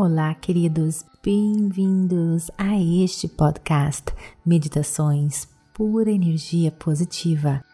Olá, queridos, bem-vindos a este podcast Meditações Pura Energia Positiva.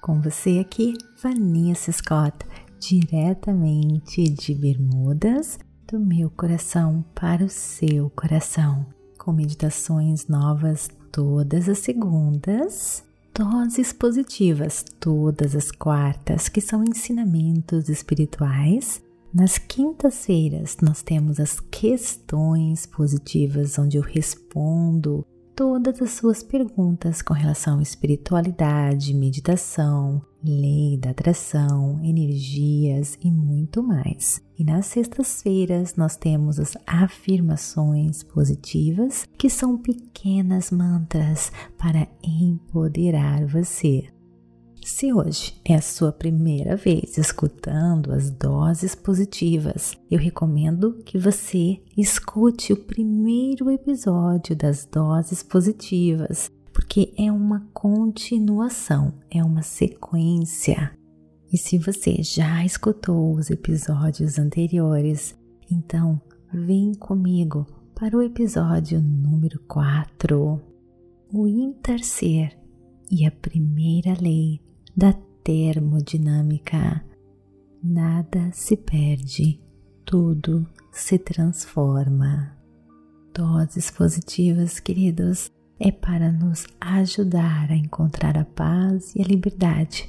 Com você aqui, Vanessa Scott, diretamente de Bermudas, do meu coração para o seu coração, com meditações novas todas as segundas, doses positivas todas as quartas, que são ensinamentos espirituais nas quintas-feiras, nós temos as questões positivas, onde eu respondo todas as suas perguntas com relação à espiritualidade, meditação, lei da atração, energias e muito mais. E nas sextas-feiras nós temos as afirmações positivas, que são pequenas mantras para empoderar você. Se hoje é a sua primeira vez escutando as doses positivas, eu recomendo que você escute o primeiro episódio das doses positivas, porque é uma continuação, é uma sequência. E se você já escutou os episódios anteriores, então vem comigo para o episódio número 4, o interser e a primeira lei da termodinâmica. Nada se perde, tudo se transforma. Doses positivas, queridos, é para nos ajudar a encontrar a paz e a liberdade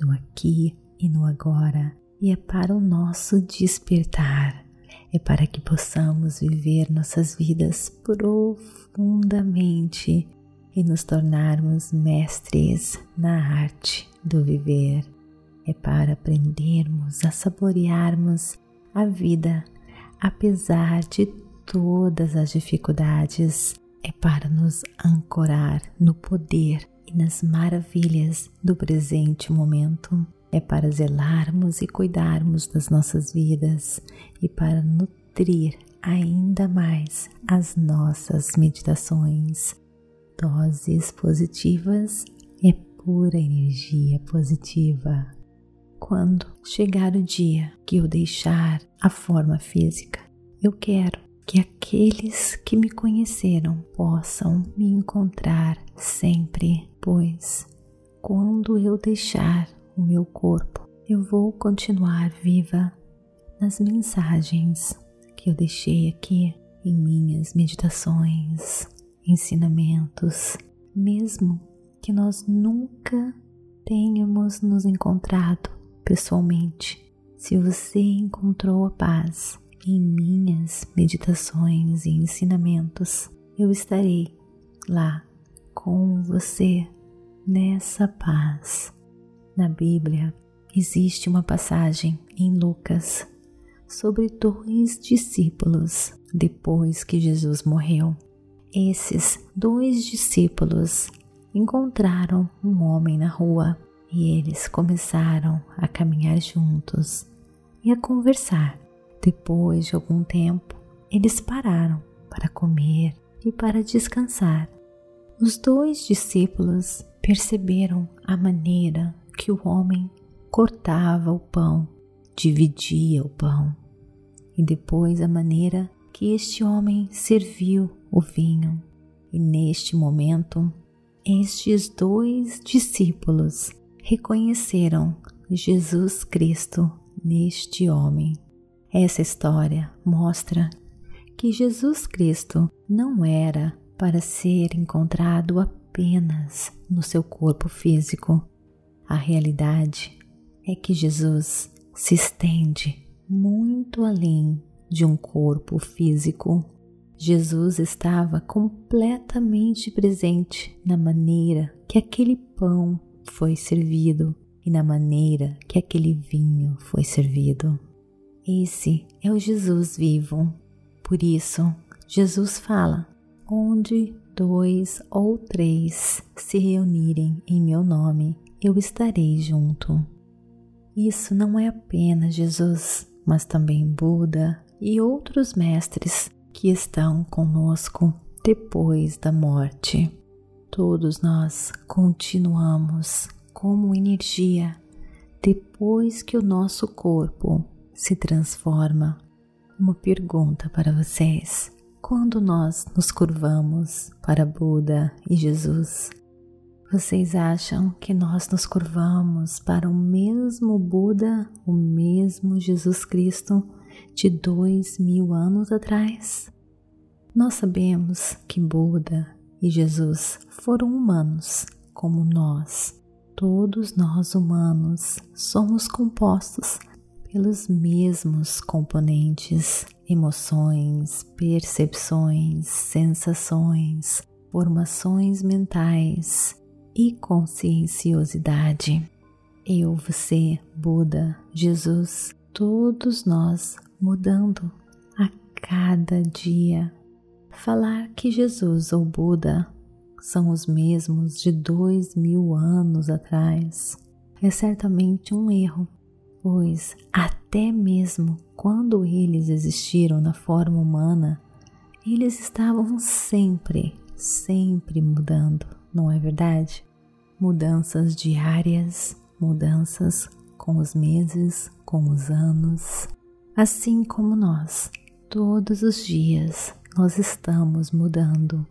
no aqui e no agora, e é para o nosso despertar. É para que possamos viver nossas vidas profundamente e nos tornarmos mestres na arte do viver. É para aprendermos a saborearmos a vida apesar de todas as dificuldades. É para nos ancorar no poder e nas maravilhas do presente momento. É para zelarmos e cuidarmos das nossas vidas e para nutrir ainda mais as nossas meditações doses positivas é pura energia positiva. Quando chegar o dia que eu deixar a forma física, eu quero que aqueles que me conheceram possam me encontrar sempre, pois quando eu deixar o meu corpo, eu vou continuar viva nas mensagens que eu deixei aqui em minhas meditações, ensinamentos, mesmo que nós nunca tenhamos nos encontrado pessoalmente. Se você encontrou a paz em minhas meditações e ensinamentos, eu estarei lá com você nessa paz. Na Bíblia existe uma passagem em Lucas sobre dois discípulos depois que Jesus morreu esses dois discípulos encontraram um homem na rua e eles começaram a caminhar juntos e a conversar. Depois de algum tempo, eles pararam para comer e para descansar. Os dois discípulos perceberam a maneira que o homem cortava o pão, dividia o pão, e depois a maneira que este homem serviu o vinho. E neste momento, estes dois discípulos reconheceram Jesus Cristo neste homem. Essa história mostra que Jesus Cristo não era para ser encontrado apenas no seu corpo físico. A realidade é que Jesus se estende muito além de um corpo físico. Jesus estava completamente presente na maneira que aquele pão foi servido e na maneira que aquele vinho foi servido. Esse é o Jesus vivo. Por isso, Jesus fala: onde dois ou três se reunirem em meu nome, eu estarei junto. Isso não é apenas Jesus, mas também Buda, e outros mestres que estão conosco depois da morte. Todos nós continuamos como energia depois que o nosso corpo se transforma. uma pergunta para vocês. Quando nós nos curvamos para Buda e Jesus, vocês acham que nós nos curvamos para o mesmo Buda, o mesmo Jesus Cristo de dois mil anos atrás? Nós sabemos que Buda e Jesus foram humanos como nós. Todos nós humanos somos compostos pelos mesmos componentes, emoções, percepções, sensações, formações mentais e conscienciosidade. Eu, você, Buda, Jesus, todos nós mudando a cada dia. Falar que Jesus ou Buda são os mesmos de dois mil anos atrás é certamente um erro, pois até mesmo quando eles existiram na forma humana, eles estavam sempre, sempre mudando, não é verdade? Mudanças diárias, mudanças com os meses, com os anos, assim como nós, todos os dias nós estamos mudando.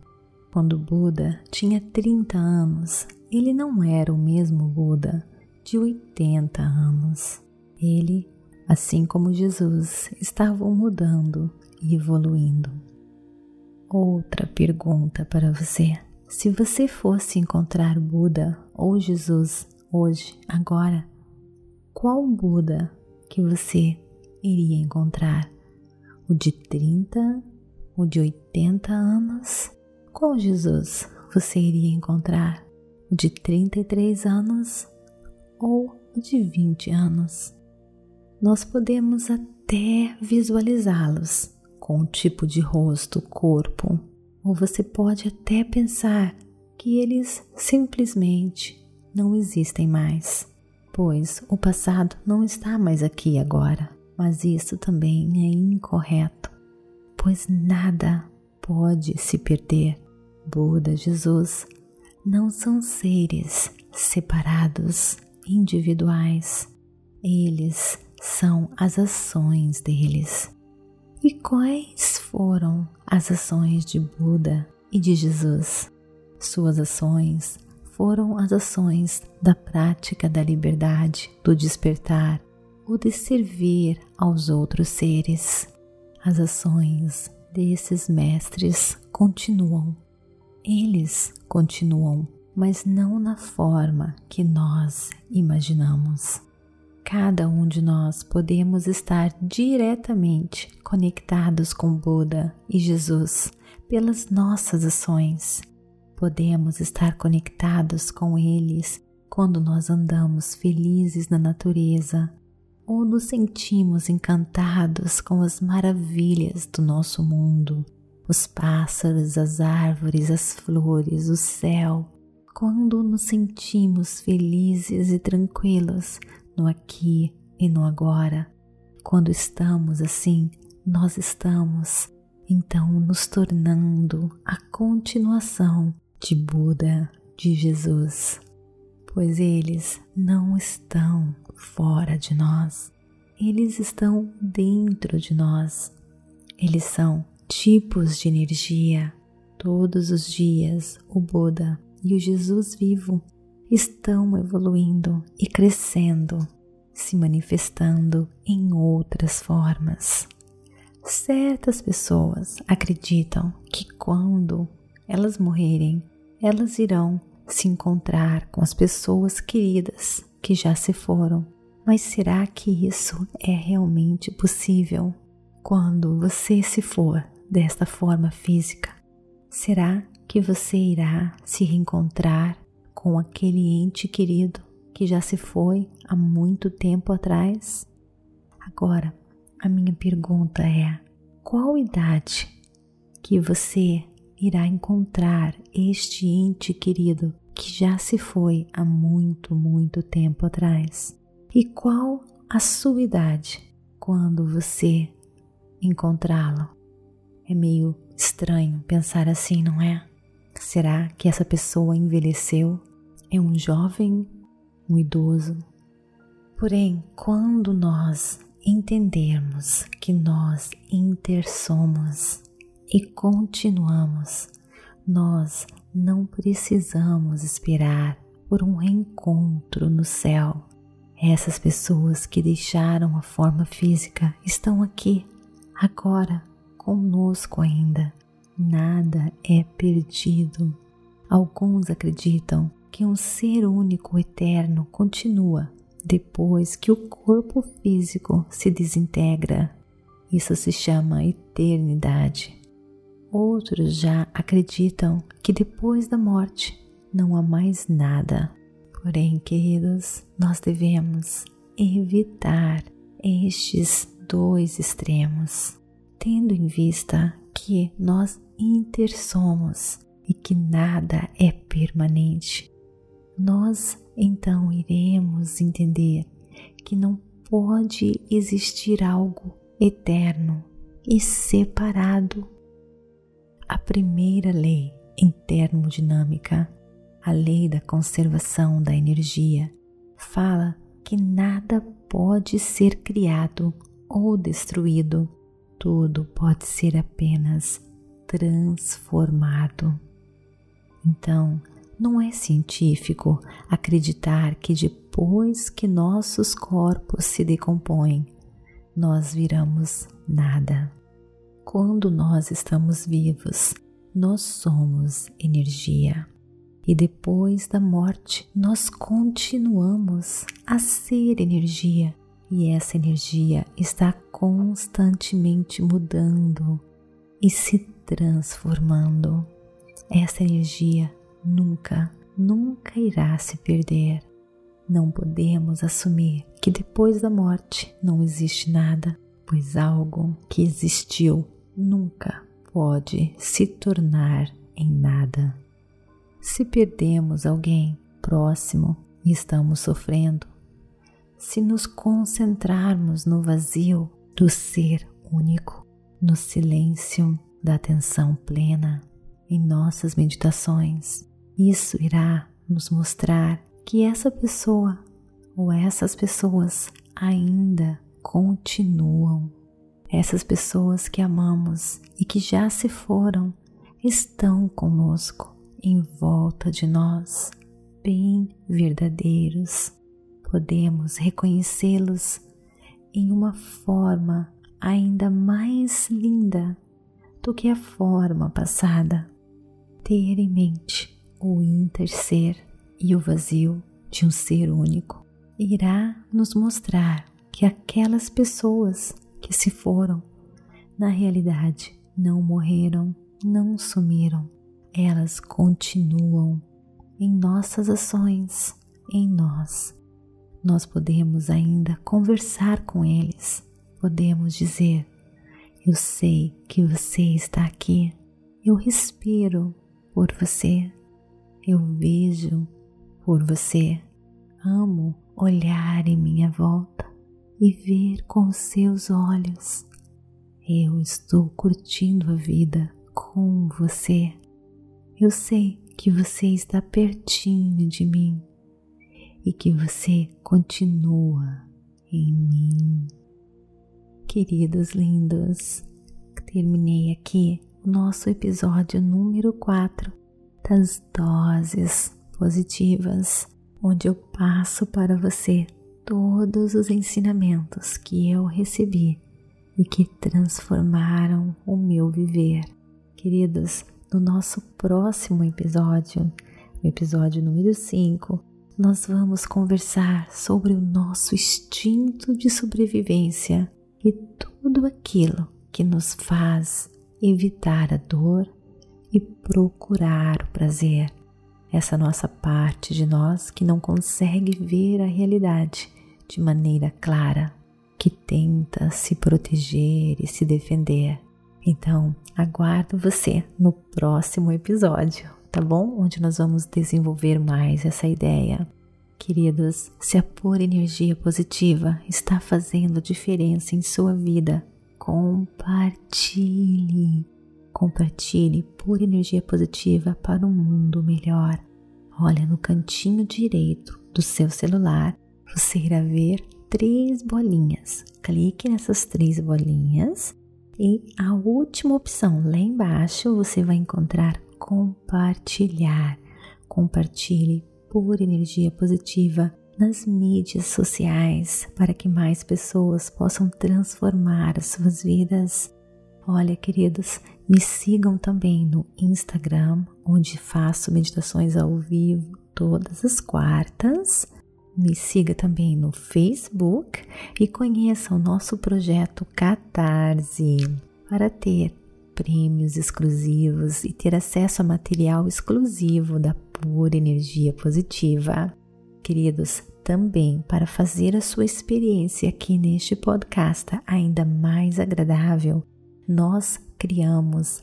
Quando Buda tinha 30 anos, ele não era o mesmo Buda de 80 anos. Ele, assim como Jesus, estavam mudando e evoluindo. Outra pergunta para você: se você fosse encontrar Buda ou Jesus hoje, agora, qual Buda que você iria encontrar? O de 30, o de 80 anos? Qual Jesus você iria encontrar? O de 33 anos ou o de 20 anos? Nós podemos até visualizá-los com o tipo de rosto, corpo, ou você pode até pensar que eles simplesmente não existem mais, pois o passado não está mais aqui agora. Mas isso também é incorreto pois nada pode se perder. Buda, Jesus, não são seres separados, individuais. Eles são as ações deles. E quais foram as ações de Buda e de Jesus? Suas ações foram as ações da prática da liberdade, do despertar ou de servir aos outros seres. As ações desses mestres continuam. Eles continuam, mas não na forma que nós imaginamos. Cada um de nós podemos estar diretamente conectados com Buda e Jesus pelas nossas ações. Podemos estar conectados com eles quando nós andamos felizes na natureza, ou nos sentimos encantados com as maravilhas do nosso mundo, os pássaros, as árvores, as flores, o céu, quando nos sentimos felizes e tranquilos no aqui e no agora. Quando estamos assim, nós estamos então nos tornando a continuação de Buda, de Jesus, pois eles não estão fora de nós, eles estão dentro de nós. Eles são tipos de energia. Todos os dias, o Buda e o Jesus vivo estão evoluindo e crescendo, se manifestando em outras formas. Certas pessoas acreditam que quando elas morrerem, elas irão se encontrar com as pessoas queridas que já se foram. Mas será que isso é realmente possível quando você se for desta forma física? Será que você irá se reencontrar com aquele ente querido que já se foi há muito tempo atrás? Agora, a minha pergunta é: qual idade que você irá encontrar este ente querido que já se foi há muito, muito tempo atrás? E qual a sua idade quando você encontrá-lo? É meio estranho pensar assim, não é? Será que essa pessoa envelheceu? É um jovem, um idoso? Porém, quando nós entendermos que nós intersomos e continuamos, nós não precisamos esperar por um reencontro no céu. Essas pessoas que deixaram a forma física estão aqui, agora, conosco ainda. Nada é perdido. Alguns acreditam que um ser único eterno continua depois que o corpo físico se desintegra. Isso se chama eternidade. Outros já acreditam que depois da morte não há mais nada. Porém, queridos, nós devemos evitar estes dois extremos, tendo em vista que nós intersomos e que nada é permanente. Nós então iremos entender que não pode existir algo eterno e separado. A primeira lei em termodinâmica, a lei da conservação da energia, fala que nada pode ser criado ou destruído, tudo pode ser apenas transformado. Então, não é científico acreditar que depois que nossos corpos se decompõem, nós viramos nada. Quando nós estamos vivos, nós somos energia. E depois da morte, nós continuamos a ser energia. E essa energia está constantemente mudando e se transformando. Essa energia nunca, nunca irá se perder. Não podemos assumir que depois da morte não existe nada, pois algo que existiu nunca pode se tornar em nada. Se perdemos alguém próximo e estamos sofrendo, se nos concentrarmos no vazio do ser único, no silêncio da atenção plena, em nossas meditações, isso irá nos mostrar que essa pessoa ou essas pessoas ainda continuam. Essas pessoas que amamos e que já se foram estão conosco, em volta de nós, bem verdadeiros. Podemos reconhecê-los em uma forma ainda mais linda do que a forma passada. Ter em mente o interser e o vazio de um ser único irá nos mostrar que aquelas pessoas que se foram, na realidade, não morreram, não sumiram, elas continuam em nossas ações, em nós. Nós podemos ainda conversar com eles, podemos dizer: Eu sei que você está aqui, eu respiro por você, eu vejo por você. Amo olhar em minha volta e ver com seus olhos. Eu estou curtindo a vida com você. Eu sei que você está pertinho de mim e que você continua em mim. Queridos lindos, terminei aqui o nosso episódio número 4 das doses positivas, onde eu passo para você todos os ensinamentos que eu recebi e que transformaram o meu viver. Queridos, no nosso próximo episódio, o episódio número 5, nós vamos conversar sobre o nosso instinto de sobrevivência e tudo aquilo que nos faz evitar a dor e procurar o prazer. Essa nossa parte de nós que não consegue ver a realidade de maneira clara, que tenta se proteger e se defender. Então, aguardo você no próximo episódio, tá bom? Onde nós vamos desenvolver mais essa ideia. Queridos, se a pura energia positiva está fazendo diferença em sua vida, compartilhe Compartilhe pura energia positiva para um mundo melhor. Olha no cantinho direito do seu celular, você irá ver três bolinhas. Clique nessas três bolinhas e a última opção lá embaixo você vai encontrar compartilhar. Compartilhe por energia positiva nas mídias sociais para que mais pessoas possam transformar as suas vidas. Olha, queridos, me sigam também no Instagram, onde faço meditações ao vivo todas as quartas. Me siga também no Facebook e conheça o nosso projeto Catarse para ter prêmios exclusivos e ter acesso a material exclusivo da pura energia positiva. Queridos, também para fazer a sua experiência aqui neste podcast ainda mais agradável, nós criamos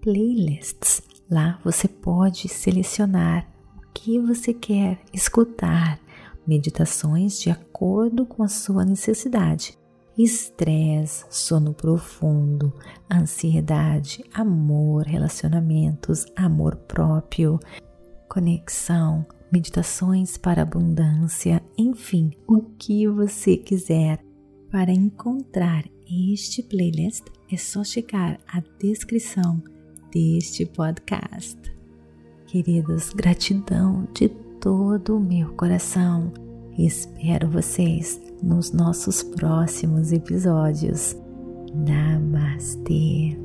playlists. Lá você pode selecionar o que você quer escutar, meditações de acordo com a sua necessidade. Estresse, sono profundo, ansiedade, amor, relacionamentos, amor próprio, conexão, meditações para abundância, enfim, o que você quiser. Para encontrar este playlist é só checar a descrição deste podcast. Queridos, gratidão de todo o meu coração. Espero vocês nos nossos próximos episódios. Namastê.